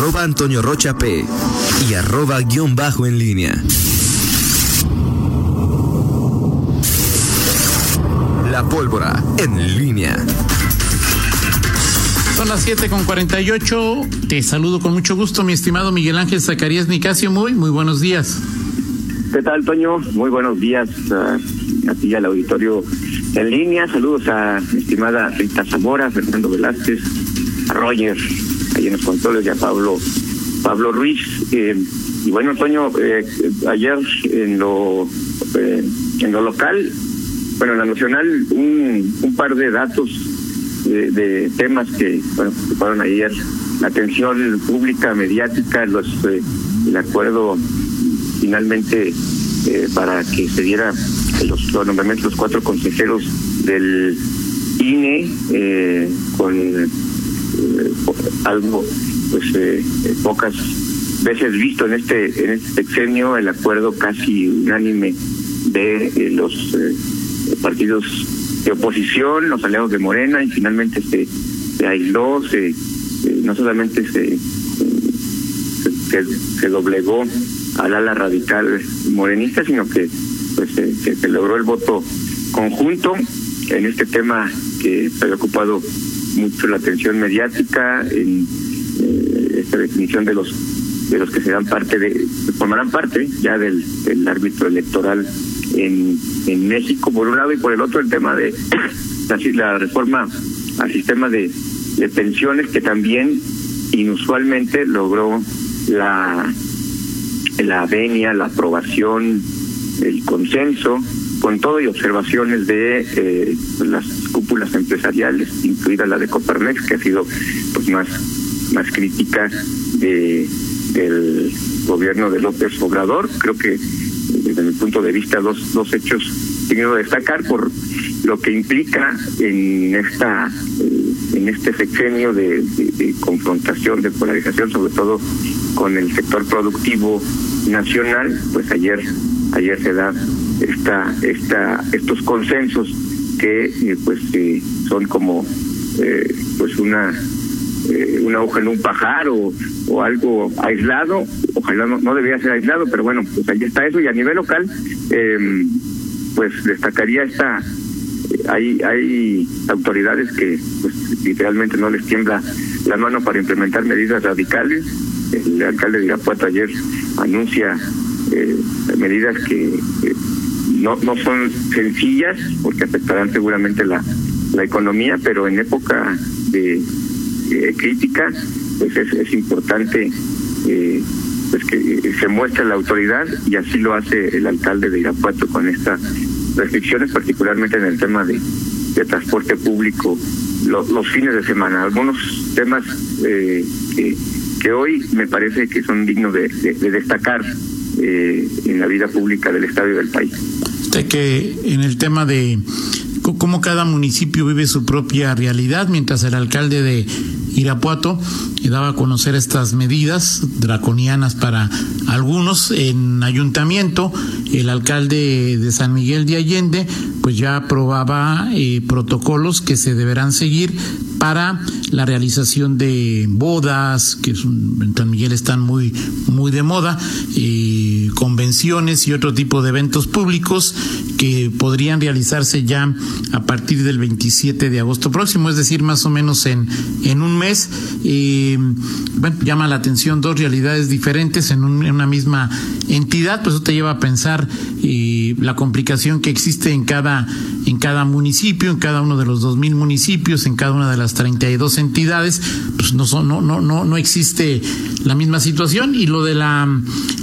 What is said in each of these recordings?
arroba Antonio Rocha P y arroba guion bajo en línea. La pólvora en línea. Son las 7 con 48. Te saludo con mucho gusto, mi estimado Miguel Ángel Zacarías Nicasio. Muy, muy buenos días. ¿Qué tal, Toño? Muy buenos días a, a ti y al auditorio en línea. Saludos a mi estimada Rita Zamora, Fernando Velázquez, a Roger, ahí en los controles, y a Pablo, Pablo Ruiz. Eh, y bueno, Toño, eh, ayer en lo, eh, en lo local, bueno, en la nacional, un, par de datos de, temas que, bueno, ocuparon ayer la atención pública, mediática, los el acuerdo finalmente para que se diera los, los nombramientos los cuatro consejeros del INE con algo pues eh, pocas veces visto en este en este sexenio el acuerdo casi unánime de eh, los eh, partidos de oposición los aliados de Morena y finalmente se, se aisló se no solamente se, se se doblegó al ala radical morenista, sino que pues se, logró el voto conjunto en este tema que ha ocupado mucho la atención mediática, en eh, esta definición de los de los que serán parte de, formarán parte ya del, del árbitro electoral en, en México, por un lado, y por el otro el tema de la, la reforma al sistema de, de pensiones que también inusualmente logró la la venia, la aprobación, el consenso, con todo y observaciones de eh, las cúpulas empresariales, incluida la de Coparmex, que ha sido pues más, más crítica de, del gobierno de López Obrador. Creo que desde mi punto de vista dos, dos hechos quiero destacar por lo que implica en esta en este sexenio de confrontación, de polarización, sobre todo con el sector productivo nacional, pues ayer ayer se da esta esta estos consensos que eh, pues eh, son como eh, pues una eh, una hoja en un pajar o, o algo aislado. Ojalá no, no debería ser aislado pero bueno pues ahí está eso. Y a nivel local eh, pues destacaría esta hay hay autoridades que pues literalmente no les tiembla la mano para implementar medidas radicales. El alcalde de Irapuato ayer anuncia eh, medidas que eh, no, no son sencillas porque afectarán seguramente la, la economía, pero en época de eh, crítica pues es, es importante eh, pues que se muestre la autoridad y así lo hace el alcalde de Irapuato con estas restricciones, particularmente en el tema de, de transporte público lo, los fines de semana. Algunos temas que que hoy me parece que son dignos de, de, de destacar eh, en la vida pública del Estado y del país. Usted que en el tema de cómo cada municipio vive su propia realidad, mientras el alcalde de Irapuato daba a conocer estas medidas draconianas para algunos en ayuntamiento, el alcalde de San Miguel de Allende pues ya aprobaba eh, protocolos que se deberán seguir para la realización de bodas, que en San Miguel están muy, muy de moda, convenciones y otro tipo de eventos públicos que podrían realizarse ya a partir del 27 de agosto próximo, es decir, más o menos en, en un mes. Eh, bueno, llama la atención dos realidades diferentes en, un, una misma entidad, pues eso te lleva a pensar eh, la complicación que existe en cada, en cada municipio, en cada uno de los dos mil municipios, en cada una de las 32 entidades, pues no, son, no, no, no, no existe la misma situación. Y lo de la,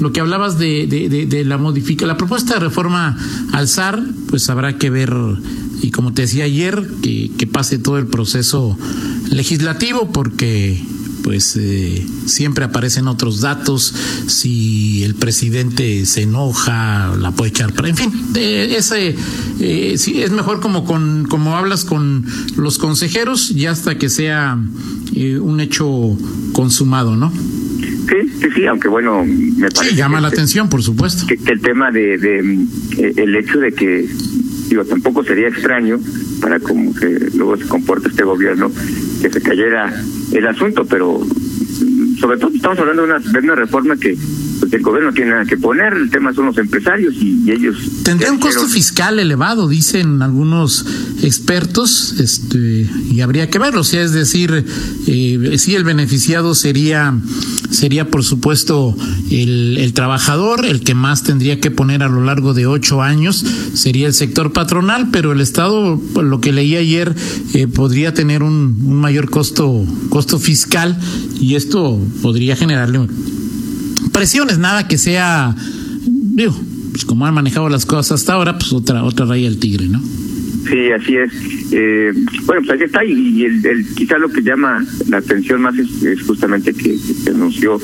lo que hablabas de, de, de, de la modifica, la propuesta de reforma al SAR, pues habrá que ver, y como te decía ayer, que pase todo el proceso legislativo, porque pues eh, siempre aparecen otros datos, si el presidente se enoja, la puede echar en fin, eh, ese eh, sí, es mejor como con como hablas con los consejeros y hasta que sea eh, un hecho consumado, ¿no? Sí, sí, sí, aunque bueno, me parece sí, llama que, la atención, por supuesto. Que, que el tema de, de eh, el hecho de que digo tampoco sería extraño para cómo que luego se comporta este gobierno que se cayera el asunto, pero sobre todo estamos hablando de una, de una reforma que pues, el gobierno no tiene nada que poner, el tema son los empresarios y, ellos... Tendría un costo fiscal elevado, dicen algunos expertos, este, y habría que verlo, si es decir, eh, si el beneficiado sería, sería por supuesto el, el trabajador, el que más tendría que poner a lo largo de ocho años sería el sector patronal, pero el Estado, por lo que leí ayer, eh, podría tener un, un mayor costo, costo fiscal y esto podría generarle presiones, nada que sea, digo, pues como han manejado las cosas hasta ahora, pues otra, otra raya del tigre, ¿no? Sí, así es. Eh, bueno, pues ahí está, y el, quizá lo que llama la atención más es, justamente que, se anunció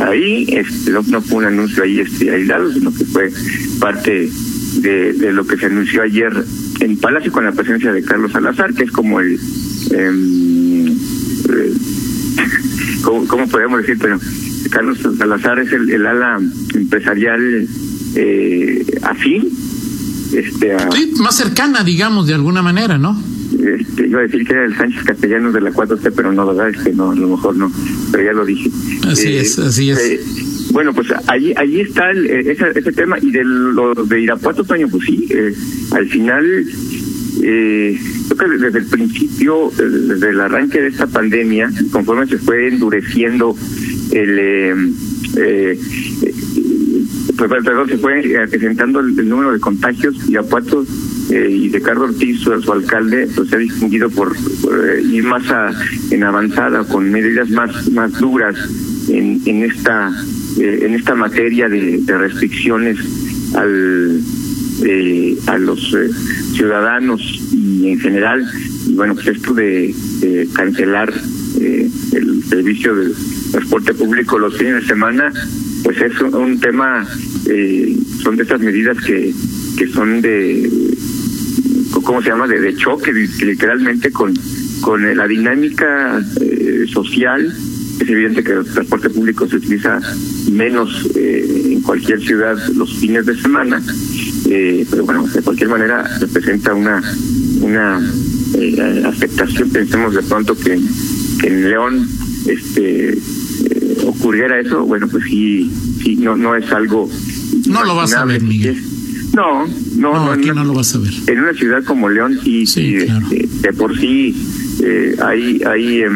ahí, este, no, no, fue un anuncio ahí este, aislado, sino que fue parte de, lo que se anunció ayer en Palacio con la presencia de Carlos Salazar, que es como el... Eh, eh, ¿cómo, ¿Cómo podemos decir? Pero Carlos Salazar es el, el ala empresarial eh, afín. Este, a, sí, más cercana, digamos, de alguna manera, ¿no? Este, iba a decir que era el Sánchez Castellanos de la 4T, pero no, ¿verdad? Es que no, a lo mejor no, pero ya lo dije. Así eh, es, así es. Eh, bueno, pues allí, allí está el, ese, ese tema, y de lo de Irapuato, Toño, pues sí, eh, al final, eh, creo que desde el principio, desde el arranque de esta pandemia, conforme se fue endureciendo el eh, eh, pues, perdón, se fue acrecentando el, número de contagios y Apuato eh, y Ricardo Ortiz, su, su, alcalde, pues se ha distinguido por, por eh, ir más a, en avanzada, con medidas más, más duras en, en esta eh, en esta materia de, restricciones al a los ciudadanos y en general. Y bueno pues esto de, de cancelar el servicio del transporte público los fines de semana, pues es un, tema, eh, son de estas medidas que, que son de, ¿cómo se llama?, de, choque, literalmente con, con la dinámica eh, social. Es evidente que el transporte público se utiliza menos eh, en cualquier ciudad los fines de semana, eh, pero bueno, de cualquier manera representa una, una eh, afectación. Pensemos de pronto que en León este eh, ocurriera eso, bueno, pues sí, sí, no, no es algo. No lo vas a ver, Miguel. No, no, no, no, aquí no, no lo vas a ver. En una ciudad como León, sí, sí, sí claro. este, de por sí eh, hay, hay, eh,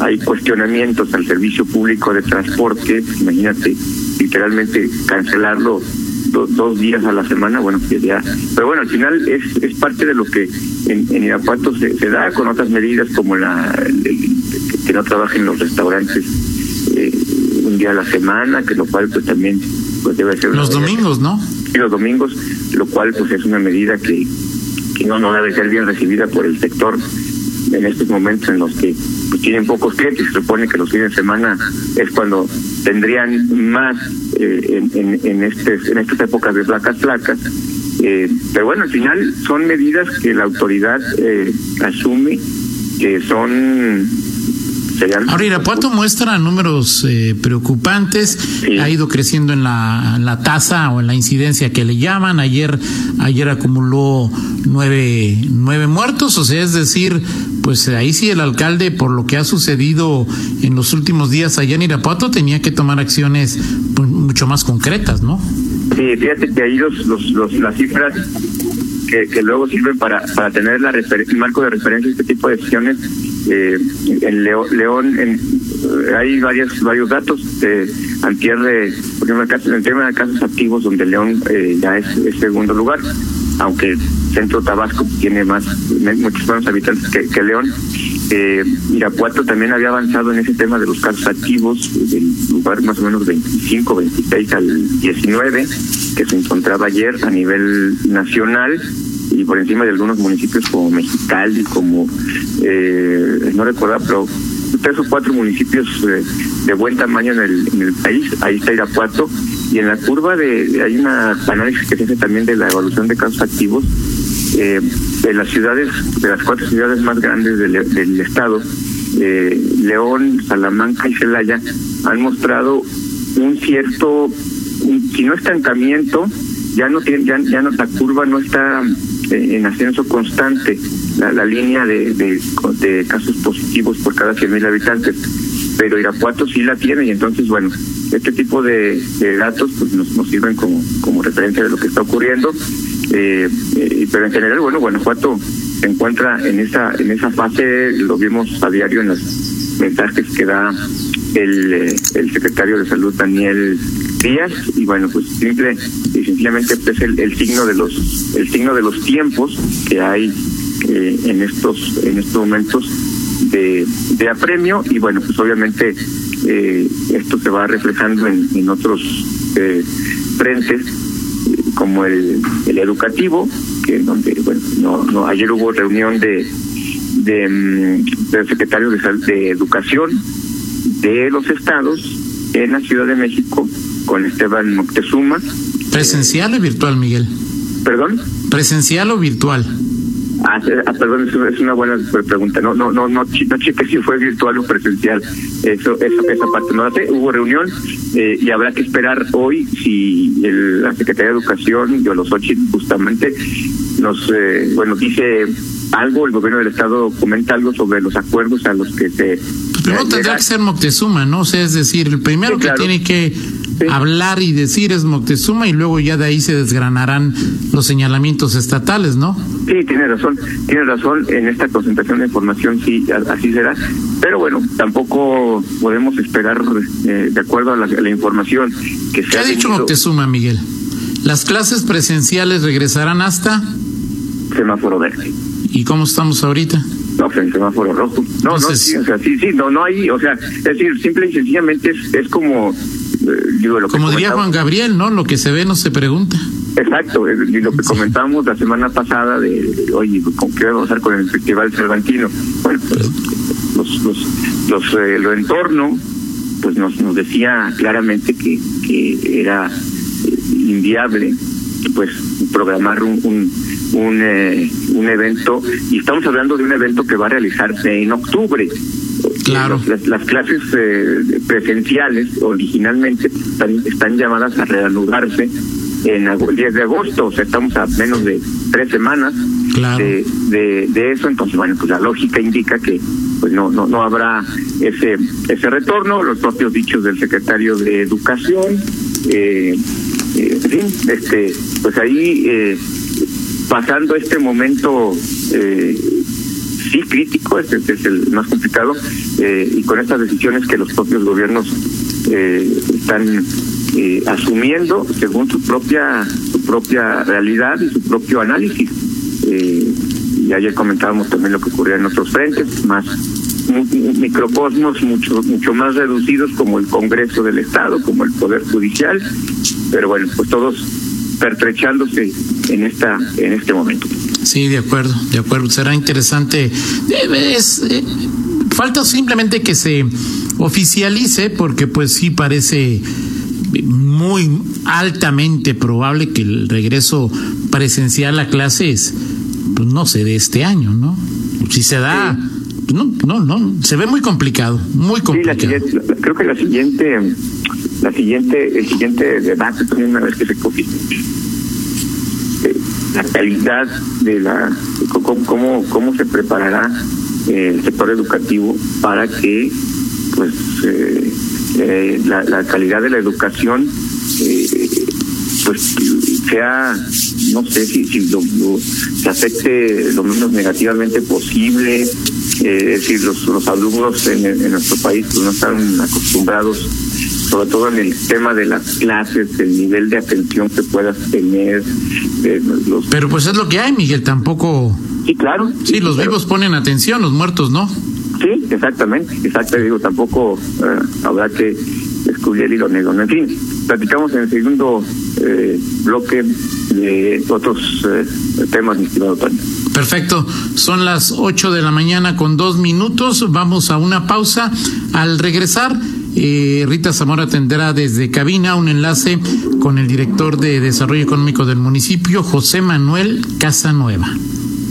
hay cuestionamientos al servicio público de transporte. Imagínate, literalmente cancelarlo do, dos días a la semana, bueno, que ya. Pero bueno, al final es, es parte de lo que en, en Irapuato se, se da con otras medidas como la. El, que no trabajen los restaurantes eh, un día a la semana, que lo cual pues también pues debe ser los domingos, ¿no? Y los domingos, lo cual pues es una medida que, que no, no debe ser bien recibida por el sector en estos momentos en los que pues, tienen pocos clientes, se supone que los fines de semana es cuando tendrían más eh, en, en, en, este, en estas épocas de placas flacas. Eh, pero bueno, al final son medidas que la autoridad eh, asume que son Ahora Irapuato muestra números eh, preocupantes, sí. ha ido creciendo en la, la, tasa o en la incidencia que le llaman. Ayer, ayer acumuló nueve, nueve muertos, o sea, es decir, pues ahí sí el alcalde, por lo que ha sucedido en los últimos días allá en Irapuato, tenía que tomar acciones pues, mucho más concretas, ¿no? Sí, fíjate que ahí los, los, los las cifras que, que, luego sirven para, para tener la el marco de referencia este tipo de decisiones eh, en León en, eh, hay varias, varios datos de antier por ejemplo, en el tema de casos activos donde León eh, ya es, es, segundo lugar, aunque Centro Tabasco tiene más muchos menos habitantes que, que León. Eh, Irapuato también había avanzado en ese tema de los casos activos, del lugar más o menos 25, 26 al 19, que se encontraba ayer a nivel nacional y por encima de algunos municipios como Mexicali, como, eh, no recuerdo, pero tres o cuatro municipios eh, de buen tamaño en el, en el país, ahí está Irapuato, y en la curva de, hay una análisis que se hace también de la evolución de casos activos, eh, de las ciudades, de las cuatro ciudades más grandes del, estado, eh, León, Salamanca y Celaya, han mostrado un cierto, si no estancamiento, ya no tiene, ya, ya no, la curva no está en ascenso constante la, línea de, de, de, casos positivos por cada 100.000 habitantes. pero Irapuato sí la tiene y entonces, bueno, este tipo de, datos pues nos, nos sirven como, como referencia de lo que está ocurriendo. Eh, eh, pero en general, bueno, Guanajuato se encuentra en esa en esa fase, lo vimos a diario en los mensajes que da el, eh, el secretario de salud Daniel Díaz y bueno pues simple y sencillamente es el, signo de los el signo de los tiempos que hay en estos en estos momentos de, apremio y bueno pues obviamente esto se va reflejando en, en otros frentes como el, el educativo, que donde, bueno, no, no, ayer hubo reunión de, de, mm, de, de Educación de los estados en la Ciudad de México con Esteban Moctezuma. ¿Presencial o virtual, Miguel? ¿Perdón? ¿Presencial o virtual? Ah, ah, perdón, es una buena pregunta. No, no, no, no, no cheque si fue virtual o presencial. Eso, eso, esa parte no hace. Hubo reunión eh, y habrá que esperar hoy si el, la Secretaría de Educación, yo los ocho justamente, nos, eh, bueno, dice algo, el gobierno del Estado comenta algo sobre los acuerdos a los que se... Pues primero tendrá que ser Moctezuma, ¿no? O sea, es decir, el primero que tiene que hablar y decir es Moctezuma y luego ya de ahí se desgranarán los señalamientos estatales, ¿no? Sí, tiene razón, tiene razón, en esta concentración de información sí, así será, pero bueno, tampoco podemos esperar, eh, de acuerdo a la, información que se ¿Qué ha, dicho Moctezuma, Miguel? ¿Las clases presenciales regresarán hasta? Semáforo verde. ¿Y cómo estamos ahorita? No, pues en semáforo rojo. No, no, sí, o sea, sí, sí, no, no hay, o sea, es decir, simple y sencillamente es, es como como diría Juan Gabriel, ¿no? Lo que se ve no se pregunta. Exacto, y lo que comentábamos la semana pasada de, oye, ¿con qué vamos a hacer con el Festival Cervantino? Bueno, pues, los, los, los, eh, lo entorno, pues nos, nos decía claramente que, que era eh, inviable, pues, programar un, un, un, eh, un evento, y estamos hablando de un evento que va a realizarse en octubre. Claro. Las, clases eh, presenciales originalmente están, están llamadas a reanudarse en el 10 de agosto, o sea, estamos a menos de tres semanas de, de, eso, entonces, bueno, pues la lógica indica que pues no no no habrá ese ese retorno, los propios dichos del secretario de Educación, eh, eh, en fin, este, pues ahí eh, pasando este momento eh, sí crítico, este, es el más complicado, eh, y con estas decisiones que los propios gobiernos eh, están eh, asumiendo según su propia su propia realidad y su propio análisis. Eh, y ayer comentábamos también lo que ocurría en otros frentes, más microcosmos mucho mucho más reducidos como el Congreso del Estado, como el Poder Judicial, pero bueno, pues todos pertrechándose en esta en este momento. Sí, de acuerdo, de acuerdo. Será interesante. Es, falta simplemente que se oficialice, porque pues sí parece muy altamente probable que el regreso presencial a clases pues no se dé este año, ¿no? Si se da, no, no, no, se ve muy complicado, muy complicado. Sí, la creo que la siguiente, la siguiente, el siguiente debate también una vez que se la calidad de la cómo cómo, se preparará el sector educativo para que pues eh, eh, la, calidad de la educación eh, pues sea no sé si, si lo, se afecte lo menos negativamente posible es decir los, los alumnos en, en nuestro país pues no están acostumbrados sobre todo en el tema de las clases, el nivel de atención que puedas tener. Eh, los... Pero pues es lo que hay, Miguel, tampoco... Sí, claro. Sí, los vivos ponen atención, los muertos no. Sí, exactamente, exacto, digo, tampoco eh, habrá que descubrir el hilo negro. En fin, platicamos en el segundo eh, bloque de otros eh, temas, mi estimado Tony. Perfecto, son las 8 de la mañana con dos minutos, vamos a una pausa. Al regresar, eh, Rita Zamora tendrá desde cabina un enlace con el director de Desarrollo Económico del municipio, José Manuel Casanueva.